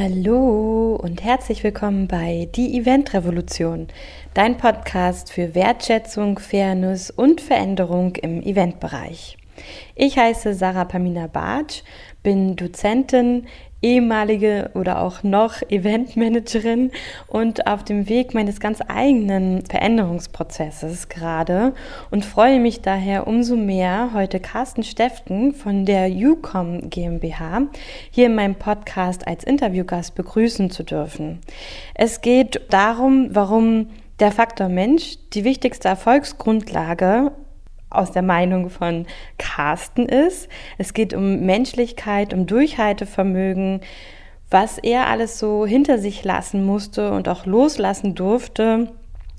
Hallo und herzlich willkommen bei Die Event Revolution, dein Podcast für Wertschätzung, Fairness und Veränderung im Eventbereich. Ich heiße Sarah Pamina Bartsch, bin Dozentin, ehemalige oder auch noch Eventmanagerin und auf dem Weg meines ganz eigenen Veränderungsprozesses gerade und freue mich daher umso mehr, heute Carsten Steften von der UCOM GmbH hier in meinem Podcast als Interviewgast begrüßen zu dürfen. Es geht darum, warum der Faktor Mensch die wichtigste Erfolgsgrundlage aus der Meinung von Carsten ist. Es geht um Menschlichkeit, um Durchhaltevermögen, was er alles so hinter sich lassen musste und auch loslassen durfte,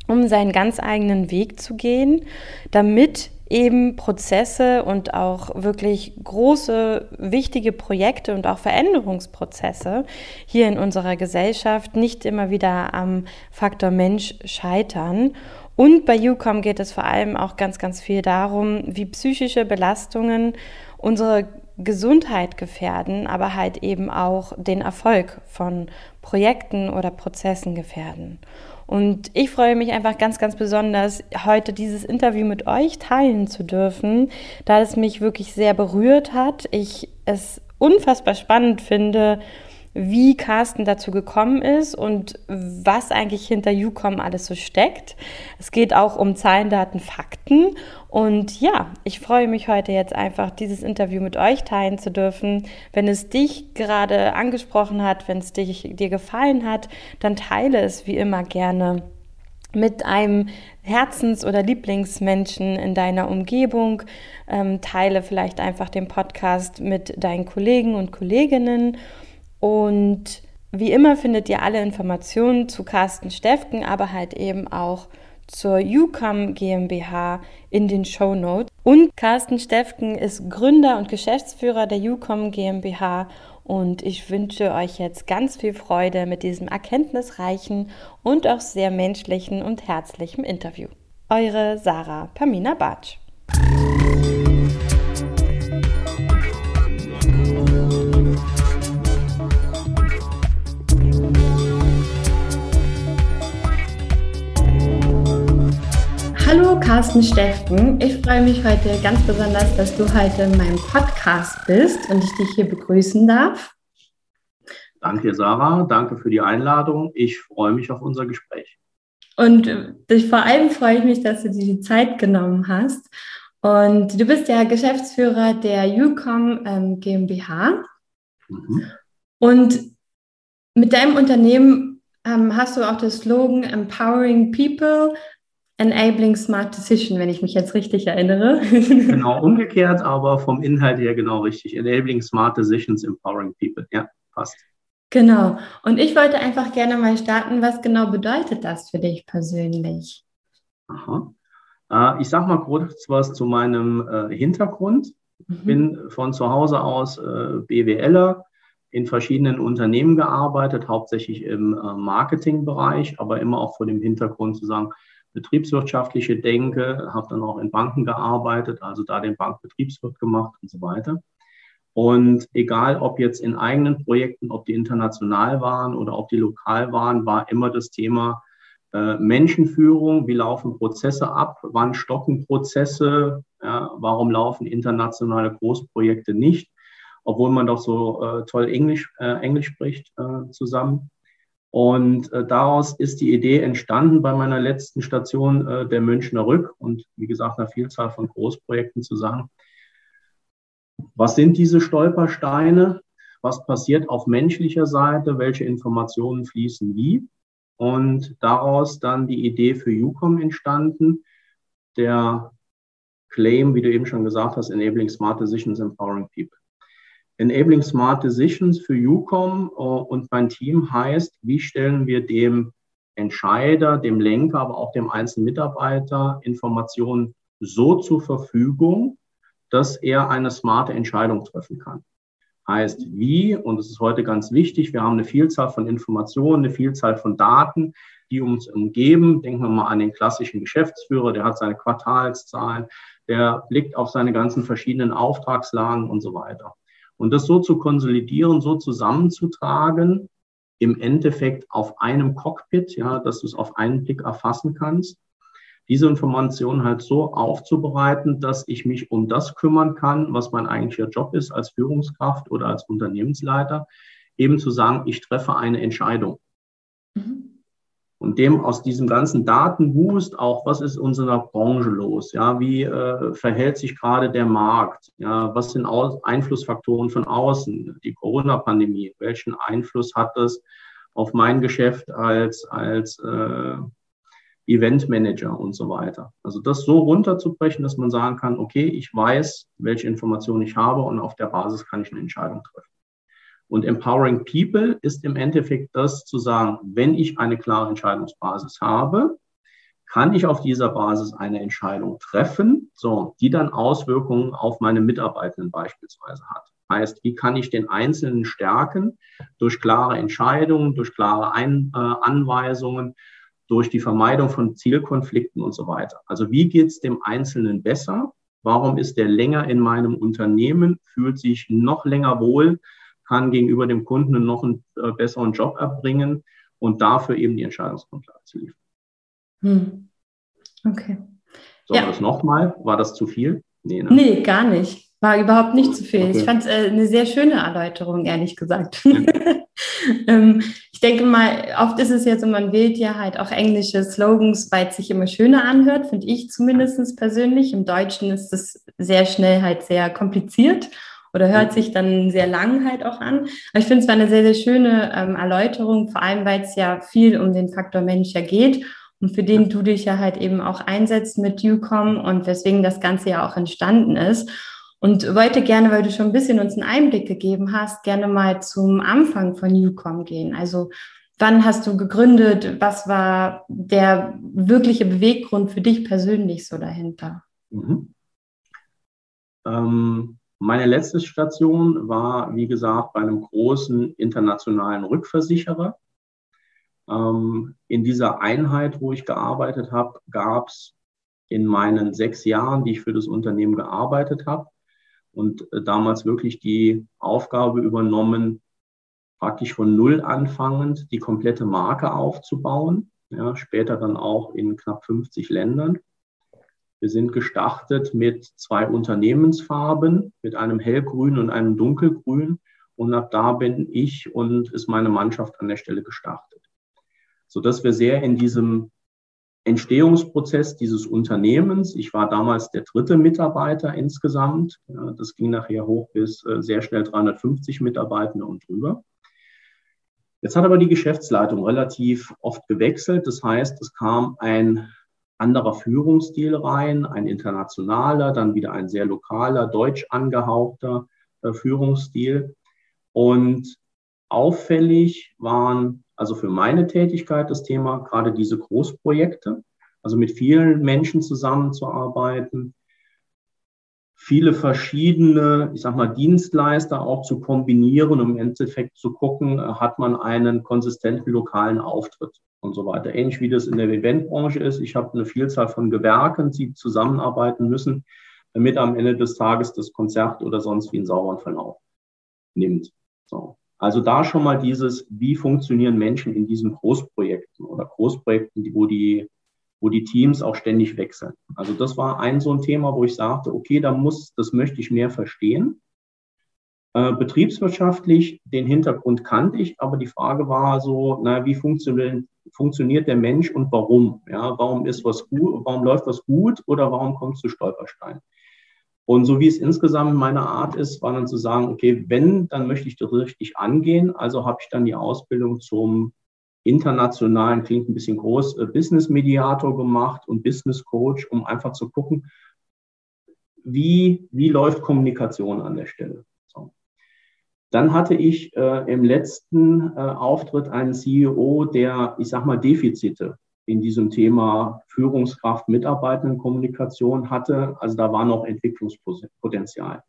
um seinen ganz eigenen Weg zu gehen, damit eben Prozesse und auch wirklich große, wichtige Projekte und auch Veränderungsprozesse hier in unserer Gesellschaft nicht immer wieder am Faktor Mensch scheitern und bei UCOM geht es vor allem auch ganz, ganz viel darum, wie psychische Belastungen unsere Gesundheit gefährden, aber halt eben auch den Erfolg von Projekten oder Prozessen gefährden. Und ich freue mich einfach ganz, ganz besonders, heute dieses Interview mit euch teilen zu dürfen, da es mich wirklich sehr berührt hat. Ich es unfassbar spannend finde, wie Carsten dazu gekommen ist und was eigentlich hinter UCOM alles so steckt. Es geht auch um Zahlen, Daten, Fakten. Und ja, ich freue mich heute jetzt einfach, dieses Interview mit euch teilen zu dürfen. Wenn es dich gerade angesprochen hat, wenn es dich, dir gefallen hat, dann teile es wie immer gerne mit einem Herzens- oder Lieblingsmenschen in deiner Umgebung. Ähm, teile vielleicht einfach den Podcast mit deinen Kollegen und Kolleginnen. Und wie immer findet ihr alle Informationen zu Carsten Stefken, aber halt eben auch zur UCOM GmbH in den Show Notes. Und Carsten Stefken ist Gründer und Geschäftsführer der UCOM GmbH und ich wünsche euch jetzt ganz viel Freude mit diesem erkenntnisreichen und auch sehr menschlichen und herzlichen Interview. Eure Sarah Pamina Bartsch. Hallo Carsten Steften, ich freue mich heute ganz besonders, dass du heute in meinem Podcast bist und ich dich hier begrüßen darf. Danke, Sarah. Danke für die Einladung. Ich freue mich auf unser Gespräch. Und äh, vor allem freue ich mich, dass du dir die Zeit genommen hast. Und du bist ja Geschäftsführer der UCOM ähm, GmbH. Mhm. Und mit deinem Unternehmen ähm, hast du auch das Slogan Empowering People Enabling Smart Decision, wenn ich mich jetzt richtig erinnere. genau, umgekehrt, aber vom Inhalt her genau richtig. Enabling Smart Decisions, Empowering People. Ja, passt. Genau. Und ich wollte einfach gerne mal starten, was genau bedeutet das für dich persönlich? Aha. Äh, ich sage mal kurz was zu meinem äh, Hintergrund. Ich mhm. bin von zu Hause aus äh, BWLer, in verschiedenen Unternehmen gearbeitet, hauptsächlich im Marketingbereich, aber immer auch vor dem Hintergrund zu sagen, betriebswirtschaftliche Denke, habe dann auch in Banken gearbeitet, also da den Bankbetriebswirt gemacht und so weiter. Und egal, ob jetzt in eigenen Projekten, ob die international waren oder ob die lokal waren, war immer das Thema äh, Menschenführung. Wie laufen Prozesse ab? Wann stocken Prozesse? Ja, warum laufen internationale Großprojekte nicht? Obwohl man doch so äh, toll Englisch, äh, Englisch spricht äh, zusammen. Und äh, daraus ist die Idee entstanden bei meiner letzten Station äh, der Münchner Rück und wie gesagt, einer Vielzahl von Großprojekten zu sagen, was sind diese Stolpersteine? Was passiert auf menschlicher Seite? Welche Informationen fließen wie? Und daraus dann die Idee für UCOM entstanden, der Claim, wie du eben schon gesagt hast, Enabling Smart Decisions, Empowering People. Enabling Smart Decisions für UCOM äh, und mein Team heißt, wie stellen wir dem Entscheider, dem Lenker, aber auch dem einzelnen Mitarbeiter Informationen so zur Verfügung, dass er eine smarte Entscheidung treffen kann. Heißt wie, und das ist heute ganz wichtig, wir haben eine Vielzahl von Informationen, eine Vielzahl von Daten, die uns umgeben. Denken wir mal an den klassischen Geschäftsführer, der hat seine Quartalszahlen, der blickt auf seine ganzen verschiedenen Auftragslagen und so weiter. Und das so zu konsolidieren, so zusammenzutragen, im Endeffekt auf einem Cockpit, ja, dass du es auf einen Blick erfassen kannst. Diese Informationen halt so aufzubereiten, dass ich mich um das kümmern kann, was mein eigentlicher Job ist als Führungskraft oder als Unternehmensleiter, eben zu sagen, ich treffe eine Entscheidung. Und dem aus diesem ganzen Datenboost auch, was ist in unserer Branche los? Ja, wie äh, verhält sich gerade der Markt? Ja, was sind Aus Einflussfaktoren von außen? Die Corona-Pandemie, welchen Einfluss hat das auf mein Geschäft als, als äh, Eventmanager und so weiter? Also das so runterzubrechen, dass man sagen kann, okay, ich weiß, welche Informationen ich habe und auf der Basis kann ich eine Entscheidung treffen. Und Empowering People ist im Endeffekt das zu sagen, wenn ich eine klare Entscheidungsbasis habe, kann ich auf dieser Basis eine Entscheidung treffen, so, die dann Auswirkungen auf meine Mitarbeitenden beispielsweise hat. Heißt, wie kann ich den Einzelnen stärken durch klare Entscheidungen, durch klare Ein äh, Anweisungen, durch die Vermeidung von Zielkonflikten und so weiter. Also wie geht es dem Einzelnen besser? Warum ist der länger in meinem Unternehmen, fühlt sich noch länger wohl, kann gegenüber dem Kunden noch einen äh, besseren Job erbringen und dafür eben die Entscheidungsgrundlage zu liefern. Hm. Okay. So, ja. das nochmal? War das zu viel? Nee, ne? nee, gar nicht. War überhaupt nicht zu viel. Okay. Ich fand es äh, eine sehr schöne Erläuterung, ehrlich gesagt. ähm, ich denke mal, oft ist es ja so, man wählt ja halt auch englische Slogans, weil es sich immer schöner anhört, finde ich zumindest persönlich. Im Deutschen ist es sehr schnell halt sehr kompliziert oder hört sich dann sehr lang halt auch an. Aber ich finde es war eine sehr, sehr schöne ähm, Erläuterung, vor allem weil es ja viel um den Faktor Mensch ja geht und für den du dich ja halt eben auch einsetzt mit UCOM und weswegen das Ganze ja auch entstanden ist. Und wollte gerne, weil du schon ein bisschen uns einen Einblick gegeben hast, gerne mal zum Anfang von UCOM gehen. Also wann hast du gegründet? Was war der wirkliche Beweggrund für dich persönlich so dahinter? Mhm. Ähm, meine letzte Station war, wie gesagt, bei einem großen internationalen Rückversicherer. Ähm, in dieser Einheit, wo ich gearbeitet habe, gab es in meinen sechs Jahren, die ich für das Unternehmen gearbeitet habe, und äh, damals wirklich die Aufgabe übernommen, praktisch von Null anfangend die komplette Marke aufzubauen. Ja, später dann auch in knapp 50 Ländern. Wir sind gestartet mit zwei Unternehmensfarben, mit einem hellgrün und einem dunkelgrün. Und ab da bin ich und ist meine Mannschaft an der Stelle gestartet. Sodass wir sehr in diesem Entstehungsprozess dieses Unternehmens, ich war damals der dritte Mitarbeiter insgesamt, das ging nachher hoch bis äh, sehr schnell 350 Mitarbeitende und drüber. Jetzt hat aber die Geschäftsleitung relativ oft gewechselt. Das heißt, es kam ein anderer Führungsstil rein, ein internationaler, dann wieder ein sehr lokaler, deutsch angehauchter äh, Führungsstil. Und auffällig waren also für meine Tätigkeit das Thema gerade diese Großprojekte, also mit vielen Menschen zusammenzuarbeiten, viele verschiedene, ich sag mal, Dienstleister auch zu kombinieren, um im Endeffekt zu gucken, hat man einen konsistenten lokalen Auftritt und so weiter. Ähnlich wie das in der Eventbranche ist. Ich habe eine Vielzahl von Gewerken, die zusammenarbeiten müssen, damit am Ende des Tages das Konzert oder sonst wie einen sauberen Verlauf nimmt. So. Also da schon mal dieses, wie funktionieren Menschen in diesen Großprojekten oder Großprojekten, wo die wo die Teams auch ständig wechseln. Also das war ein so ein Thema, wo ich sagte, okay, da muss, das möchte ich mehr verstehen. Äh, betriebswirtschaftlich, den Hintergrund kannte ich, aber die Frage war so, na, wie funktioniert, funktioniert der Mensch und warum? Ja, warum ist was gut, warum läuft was gut oder warum kommt es zu Stolpersteinen? Und so wie es insgesamt meine Art ist, war dann zu sagen, okay, wenn, dann möchte ich das richtig angehen. Also habe ich dann die Ausbildung zum internationalen, klingt ein bisschen groß, äh, Business Mediator gemacht und Business Coach, um einfach zu gucken, wie, wie läuft Kommunikation an der Stelle. Dann hatte ich äh, im letzten äh, Auftritt einen CEO, der, ich sag mal, Defizite in diesem Thema Führungskraft, Mitarbeitendenkommunikation hatte. Also da war noch Entwicklungspotenzial.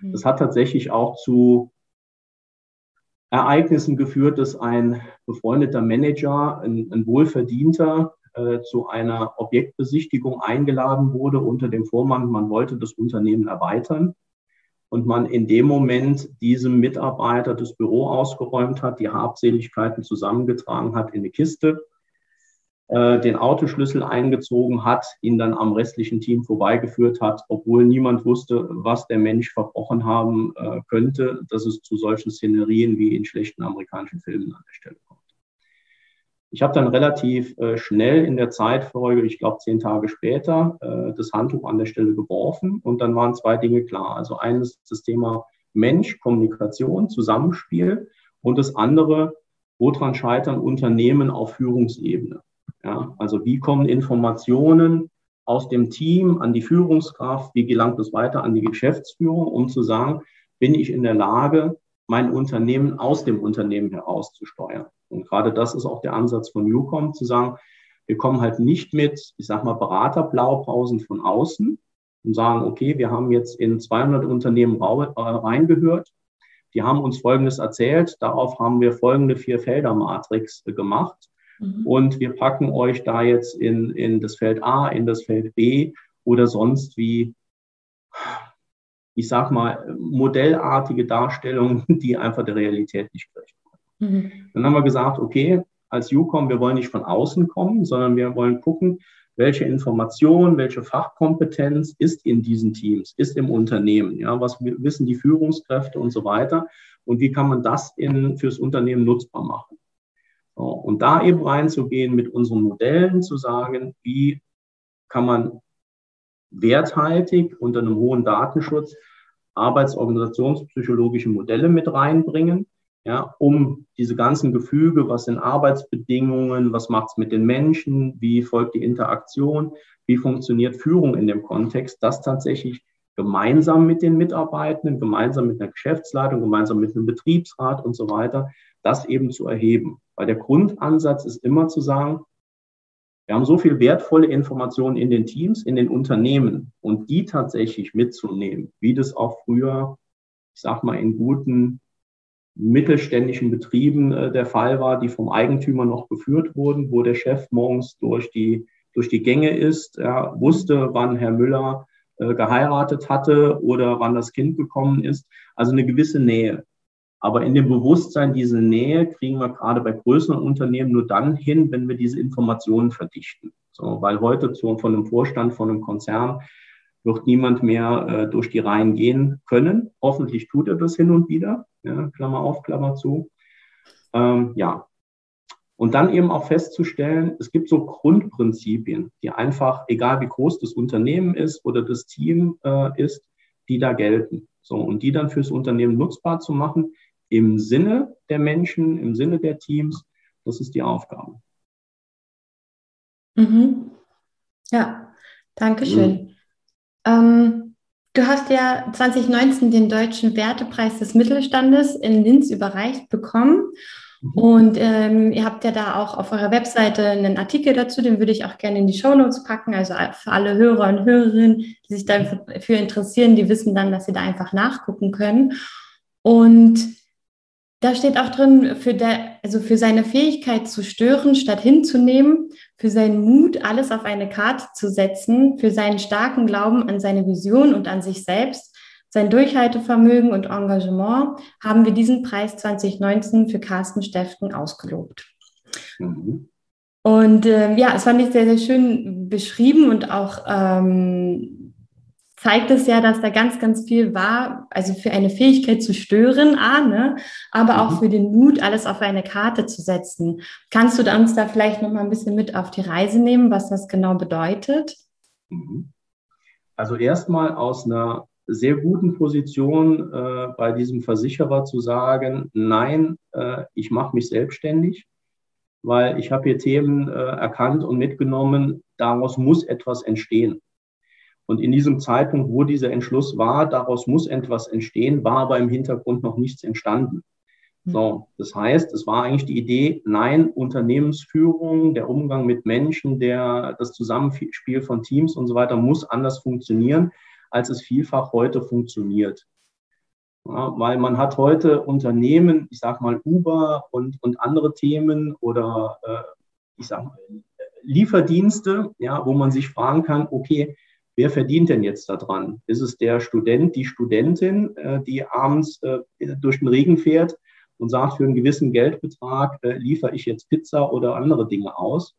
Mhm. Das hat tatsächlich auch zu Ereignissen geführt, dass ein befreundeter Manager, ein, ein Wohlverdienter, äh, zu einer Objektbesichtigung eingeladen wurde unter dem Vormann, man wollte das Unternehmen erweitern. Und man in dem Moment diesem Mitarbeiter das Büro ausgeräumt hat, die Habseligkeiten zusammengetragen hat in eine Kiste, äh, den Autoschlüssel eingezogen hat, ihn dann am restlichen Team vorbeigeführt hat, obwohl niemand wusste, was der Mensch verbrochen haben äh, könnte, dass es zu solchen Szenerien wie in schlechten amerikanischen Filmen an der Stelle. Ich habe dann relativ äh, schnell in der Zeitfolge, ich glaube zehn Tage später, äh, das Handtuch an der Stelle geworfen und dann waren zwei Dinge klar. Also eines das Thema Mensch, Kommunikation, Zusammenspiel und das andere, woran scheitern Unternehmen auf Führungsebene? Ja, also wie kommen Informationen aus dem Team an die Führungskraft? Wie gelangt es weiter an die Geschäftsführung, um zu sagen, bin ich in der Lage, mein Unternehmen aus dem Unternehmen heraus zu steuern? Und gerade das ist auch der Ansatz von Newcom, zu sagen, wir kommen halt nicht mit, ich sag mal, Beraterblaupausen von außen und sagen, okay, wir haben jetzt in 200 Unternehmen äh, reingehört. Die haben uns Folgendes erzählt. Darauf haben wir folgende vier Felder Matrix gemacht. Mhm. Und wir packen euch da jetzt in, in das Feld A, in das Feld B oder sonst wie, ich sag mal, modellartige Darstellungen, die einfach der Realität nicht gerecht Mhm. Dann haben wir gesagt, okay, als UCOM, wir wollen nicht von außen kommen, sondern wir wollen gucken, welche Information, welche Fachkompetenz ist in diesen Teams, ist im Unternehmen, ja, was wissen die Führungskräfte und so weiter und wie kann man das in, fürs Unternehmen nutzbar machen. So, und da eben reinzugehen mit unseren Modellen, zu sagen, wie kann man werthaltig unter einem hohen Datenschutz arbeitsorganisationspsychologische Modelle mit reinbringen, ja, um diese ganzen Gefüge, was sind Arbeitsbedingungen, was macht es mit den Menschen, wie folgt die Interaktion, wie funktioniert Führung in dem Kontext, das tatsächlich gemeinsam mit den Mitarbeitenden, gemeinsam mit einer Geschäftsleitung, gemeinsam mit einem Betriebsrat und so weiter, das eben zu erheben. Weil der Grundansatz ist immer zu sagen, wir haben so viel wertvolle Informationen in den Teams, in den Unternehmen und die tatsächlich mitzunehmen, wie das auch früher, ich sag mal, in guten mittelständischen Betrieben äh, der Fall war, die vom Eigentümer noch geführt wurden, wo der Chef morgens durch die, durch die Gänge ist, ja, wusste, wann Herr Müller äh, geheiratet hatte oder wann das Kind gekommen ist. Also eine gewisse Nähe. Aber in dem Bewusstsein, diese Nähe kriegen wir gerade bei größeren Unternehmen nur dann hin, wenn wir diese Informationen verdichten. So, weil heute zu, von einem Vorstand, von einem Konzern wird niemand mehr äh, durch die Reihen gehen können. Hoffentlich tut er das hin und wieder. Ja, Klammer auf, Klammer zu. Ähm, ja. Und dann eben auch festzustellen, es gibt so Grundprinzipien, die einfach, egal wie groß das Unternehmen ist oder das Team äh, ist, die da gelten. So, und die dann fürs Unternehmen nutzbar zu machen, im Sinne der Menschen, im Sinne der Teams, das ist die Aufgabe. Mhm. Ja, danke schön. Mhm. Ähm, du hast ja 2019 den Deutschen Wertepreis des Mittelstandes in Linz überreicht bekommen. Mhm. Und ähm, ihr habt ja da auch auf eurer Webseite einen Artikel dazu, den würde ich auch gerne in die Show Notes packen. Also für alle Hörer und Hörerinnen, die sich dafür interessieren, die wissen dann, dass sie da einfach nachgucken können. Und da steht auch drin, für, der, also für seine Fähigkeit zu stören statt hinzunehmen, für seinen Mut, alles auf eine Karte zu setzen, für seinen starken Glauben an seine Vision und an sich selbst, sein Durchhaltevermögen und Engagement haben wir diesen Preis 2019 für Carsten Steften ausgelobt. Mhm. Und äh, ja, es fand ich sehr, sehr schön beschrieben und auch ähm, zeigt es ja, dass da ganz, ganz viel war, also für eine Fähigkeit zu stören, A, ne? aber auch mhm. für den Mut, alles auf eine Karte zu setzen. Kannst du uns da vielleicht noch mal ein bisschen mit auf die Reise nehmen, was das genau bedeutet? Mhm. Also erstmal aus einer sehr guten Position äh, bei diesem Versicherer zu sagen, nein, äh, ich mache mich selbstständig, weil ich habe hier Themen äh, erkannt und mitgenommen, daraus muss etwas entstehen. Und in diesem Zeitpunkt, wo dieser Entschluss war, daraus muss etwas entstehen, war aber im Hintergrund noch nichts entstanden. Hm. So, das heißt, es war eigentlich die Idee, nein, Unternehmensführung, der Umgang mit Menschen, der, das Zusammenspiel von Teams und so weiter muss anders funktionieren, als es vielfach heute funktioniert. Ja, weil man hat heute Unternehmen, ich sage mal Uber und, und andere Themen oder äh, ich sage mal Lieferdienste, ja, wo man sich fragen kann, okay, wer verdient denn jetzt daran? Ist es der Student, die Studentin, äh, die abends äh, durch den Regen fährt und sagt, für einen gewissen Geldbetrag äh, liefere ich jetzt Pizza oder andere Dinge aus?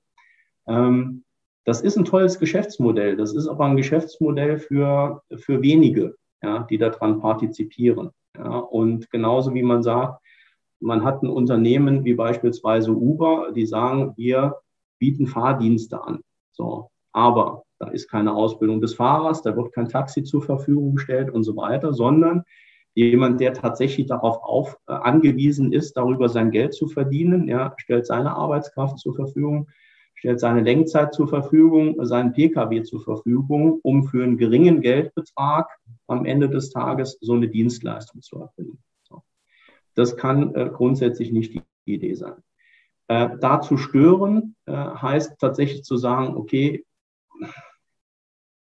Ähm, das ist ein tolles Geschäftsmodell. Das ist aber ein Geschäftsmodell für, für wenige, ja, die daran partizipieren. Ja, und genauso wie man sagt, man hat ein Unternehmen wie beispielsweise Uber, die sagen, wir bieten Fahrdienste an. So, aber da ist keine Ausbildung des Fahrers, da wird kein Taxi zur Verfügung gestellt und so weiter, sondern jemand, der tatsächlich darauf auf, äh, angewiesen ist, darüber sein Geld zu verdienen, ja, stellt seine Arbeitskraft zur Verfügung, stellt seine Lenkzeit zur Verfügung, seinen Pkw zur Verfügung, um für einen geringen Geldbetrag am Ende des Tages so eine Dienstleistung zu erbringen. So. Das kann äh, grundsätzlich nicht die Idee sein. Äh, da zu stören äh, heißt tatsächlich zu sagen, okay,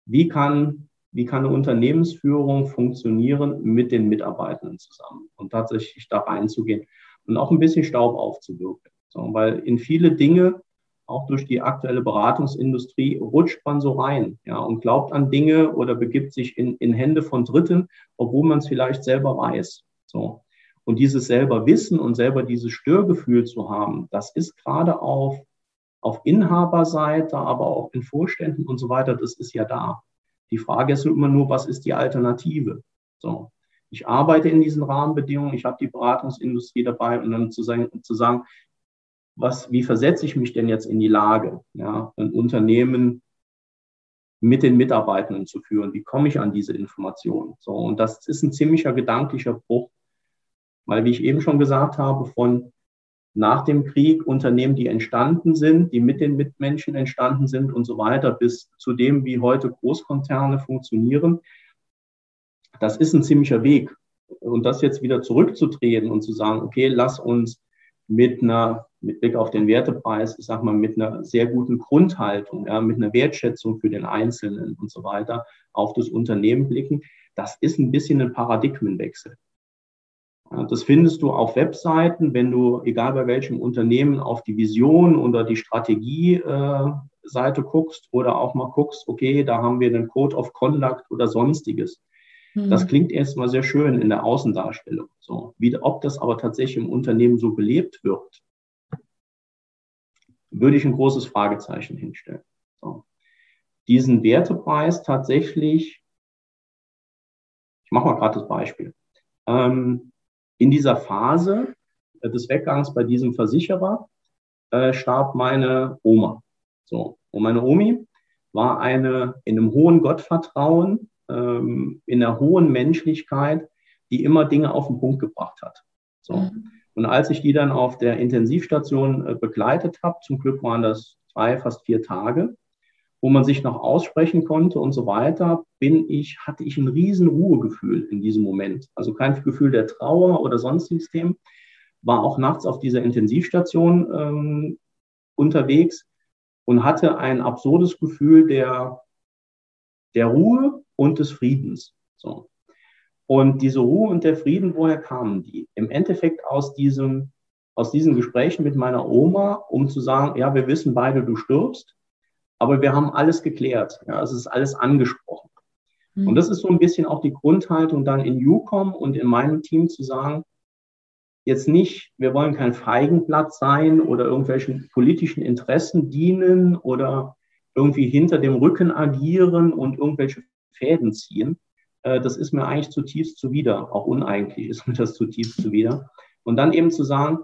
wie kann, wie kann eine Unternehmensführung funktionieren mit den Mitarbeitenden zusammen und tatsächlich da reinzugehen und auch ein bisschen Staub aufzuwirken. So, weil in viele Dinge, auch durch die aktuelle Beratungsindustrie, rutscht man so rein ja, und glaubt an Dinge oder begibt sich in, in Hände von Dritten, obwohl man es vielleicht selber weiß. So. Und dieses selber Wissen und selber dieses Störgefühl zu haben, das ist gerade auf auf Inhaberseite, aber auch in Vorständen und so weiter, das ist ja da. Die Frage ist immer nur, was ist die Alternative? So. Ich arbeite in diesen Rahmenbedingungen, ich habe die Beratungsindustrie dabei und dann zu sagen, zu sagen was, wie versetze ich mich denn jetzt in die Lage, ja, ein Unternehmen mit den Mitarbeitenden zu führen? Wie komme ich an diese Informationen? So, und das ist ein ziemlicher gedanklicher Bruch, weil, wie ich eben schon gesagt habe, von nach dem Krieg Unternehmen, die entstanden sind, die mit den Mitmenschen entstanden sind und so weiter, bis zu dem, wie heute Großkonzerne funktionieren. Das ist ein ziemlicher Weg. Und das jetzt wieder zurückzudrehen und zu sagen, okay, lass uns mit einer, mit Blick auf den Wertepreis, ich sag mal, mit einer sehr guten Grundhaltung, ja, mit einer Wertschätzung für den Einzelnen und so weiter auf das Unternehmen blicken. Das ist ein bisschen ein Paradigmenwechsel. Das findest du auf Webseiten, wenn du, egal bei welchem Unternehmen, auf die Vision oder die Strategie-Seite guckst oder auch mal guckst, okay, da haben wir einen Code of Conduct oder sonstiges. Mhm. Das klingt erstmal sehr schön in der Außendarstellung. So, wie, ob das aber tatsächlich im Unternehmen so gelebt wird, würde ich ein großes Fragezeichen hinstellen. So. Diesen Wertepreis tatsächlich, ich mache mal gerade das Beispiel. Ähm, in dieser Phase äh, des Weggangs bei diesem Versicherer äh, starb meine Oma. So. Und meine Omi war eine in einem hohen Gottvertrauen, ähm, in einer hohen Menschlichkeit, die immer Dinge auf den Punkt gebracht hat. So. Mhm. Und als ich die dann auf der Intensivstation äh, begleitet habe, zum Glück waren das zwei, fast vier Tage, wo man sich noch aussprechen konnte und so weiter, bin ich, hatte ich ein riesen Ruhegefühl in diesem Moment. Also kein Gefühl der Trauer oder sonstiges Thema. War auch nachts auf dieser Intensivstation ähm, unterwegs und hatte ein absurdes Gefühl der, der Ruhe und des Friedens. So. Und diese Ruhe und der Frieden, woher kamen die? Im Endeffekt aus diesem, aus diesen Gesprächen mit meiner Oma, um zu sagen, ja, wir wissen beide, du stirbst. Aber wir haben alles geklärt. Ja, es ist alles angesprochen. Mhm. Und das ist so ein bisschen auch die Grundhaltung dann in UCOM und in meinem Team zu sagen, jetzt nicht, wir wollen kein Feigenblatt sein oder irgendwelchen politischen Interessen dienen oder irgendwie hinter dem Rücken agieren und irgendwelche Fäden ziehen. Äh, das ist mir eigentlich zutiefst zuwider. Auch uneigentlich ist mir das zutiefst zuwider. Und dann eben zu sagen,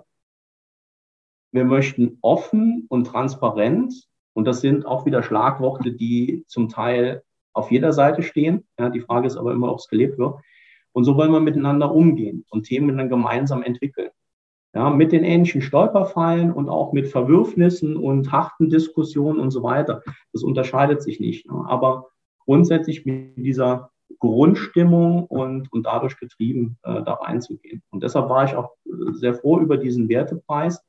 wir möchten offen und transparent und das sind auch wieder Schlagworte, die zum Teil auf jeder Seite stehen. Ja, die Frage ist aber immer, ob es gelebt wird. Und so wollen wir miteinander umgehen und Themen dann gemeinsam entwickeln. Ja, mit den ähnlichen Stolperfallen und auch mit Verwürfnissen und harten Diskussionen und so weiter. Das unterscheidet sich nicht. Ne? Aber grundsätzlich mit dieser Grundstimmung und, und dadurch getrieben, äh, da reinzugehen. Und deshalb war ich auch sehr froh über diesen Wertepreis,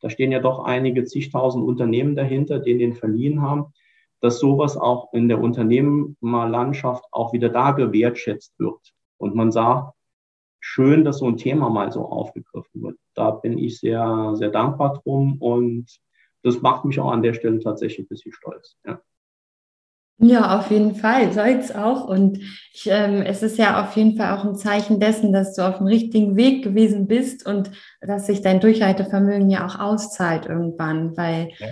da stehen ja doch einige zigtausend Unternehmen dahinter, die den verliehen haben, dass sowas auch in der Unternehmerlandschaft auch wieder da gewertschätzt wird. Und man sagt, schön, dass so ein Thema mal so aufgegriffen wird. Da bin ich sehr, sehr dankbar drum und das macht mich auch an der Stelle tatsächlich ein bisschen stolz. Ja. Ja, auf jeden Fall, soll es auch. Und ich, ähm, es ist ja auf jeden Fall auch ein Zeichen dessen, dass du auf dem richtigen Weg gewesen bist und dass sich dein Durchhaltevermögen ja auch auszahlt irgendwann, weil ja.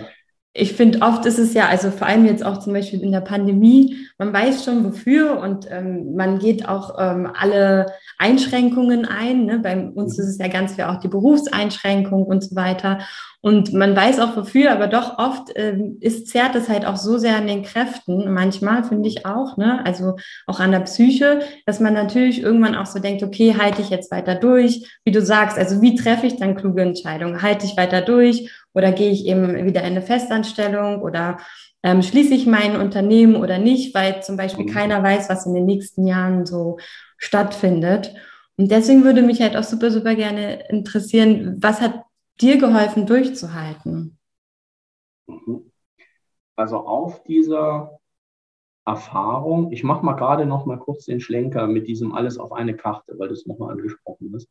ich finde, oft ist es ja, also vor allem jetzt auch zum Beispiel in der Pandemie, man weiß schon wofür und ähm, man geht auch ähm, alle Einschränkungen ein. Ne? Bei uns ist es ja ganz viel auch die Berufseinschränkung und so weiter. Und man weiß auch wofür, aber doch oft ähm, ist, zerrt es halt auch so sehr an den Kräften, manchmal finde ich auch, ne? also auch an der Psyche, dass man natürlich irgendwann auch so denkt, okay, halte ich jetzt weiter durch, wie du sagst, also wie treffe ich dann kluge Entscheidungen? Halte ich weiter durch oder gehe ich eben wieder in eine Festanstellung oder ähm, schließe ich mein Unternehmen oder nicht, weil zum Beispiel mhm. keiner weiß, was in den nächsten Jahren so stattfindet. Und deswegen würde mich halt auch super, super gerne interessieren, was hat dir geholfen, durchzuhalten? Mhm. Also auf dieser Erfahrung, ich mache mal gerade noch mal kurz den Schlenker mit diesem alles auf eine Karte, weil das nochmal angesprochen ist